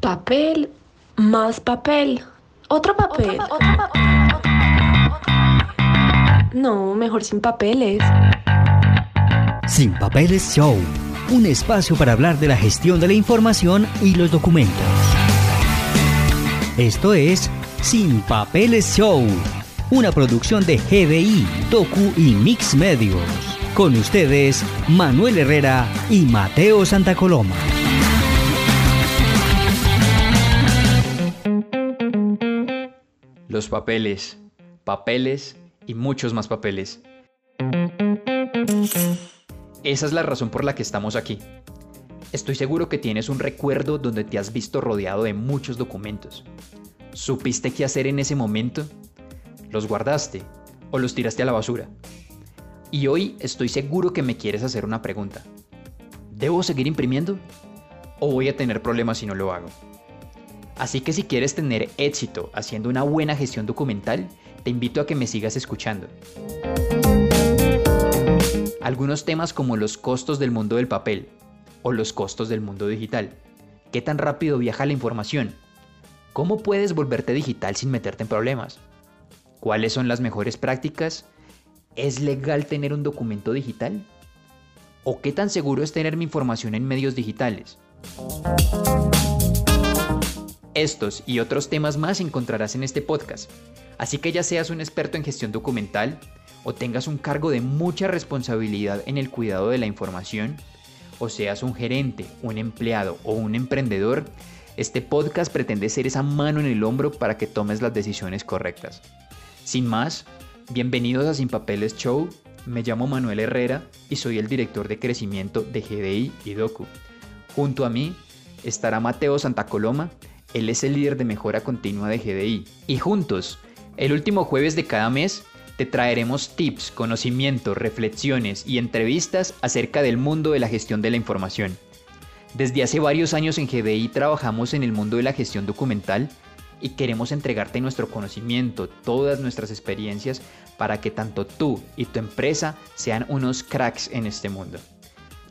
Papel, más papel, otro papel. No, mejor sin papeles. Sin Papeles Show, un espacio para hablar de la gestión de la información y los documentos. Esto es Sin Papeles Show, una producción de GDI, Docu y Mix Medios. Con ustedes, Manuel Herrera y Mateo Santacoloma. Papeles, papeles y muchos más papeles. Esa es la razón por la que estamos aquí. Estoy seguro que tienes un recuerdo donde te has visto rodeado de muchos documentos. ¿Supiste qué hacer en ese momento? ¿Los guardaste o los tiraste a la basura? Y hoy estoy seguro que me quieres hacer una pregunta. ¿Debo seguir imprimiendo? ¿O voy a tener problemas si no lo hago? Así que si quieres tener éxito haciendo una buena gestión documental, te invito a que me sigas escuchando. Algunos temas como los costos del mundo del papel o los costos del mundo digital. ¿Qué tan rápido viaja la información? ¿Cómo puedes volverte digital sin meterte en problemas? ¿Cuáles son las mejores prácticas? ¿Es legal tener un documento digital? ¿O qué tan seguro es tener mi información en medios digitales? Estos y otros temas más encontrarás en este podcast. Así que ya seas un experto en gestión documental o tengas un cargo de mucha responsabilidad en el cuidado de la información, o seas un gerente, un empleado o un emprendedor, este podcast pretende ser esa mano en el hombro para que tomes las decisiones correctas. Sin más, bienvenidos a Sin Papeles Show. Me llamo Manuel Herrera y soy el director de crecimiento de GDI y Docu. Junto a mí estará Mateo Santacoloma, él es el líder de mejora continua de GDI. Y juntos, el último jueves de cada mes, te traeremos tips, conocimientos, reflexiones y entrevistas acerca del mundo de la gestión de la información. Desde hace varios años en GDI trabajamos en el mundo de la gestión documental y queremos entregarte nuestro conocimiento, todas nuestras experiencias para que tanto tú y tu empresa sean unos cracks en este mundo.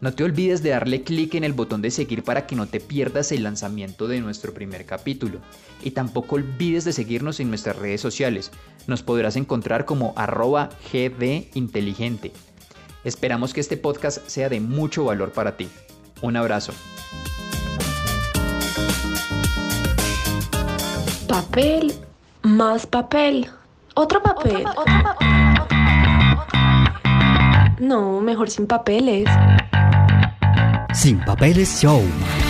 No te olvides de darle clic en el botón de seguir para que no te pierdas el lanzamiento de nuestro primer capítulo. Y tampoco olvides de seguirnos en nuestras redes sociales. Nos podrás encontrar como arroba gdinteligente. Esperamos que este podcast sea de mucho valor para ti. Un abrazo. Papel, más papel, otro papel. No, mejor sin papeles. Sin Papeles Show.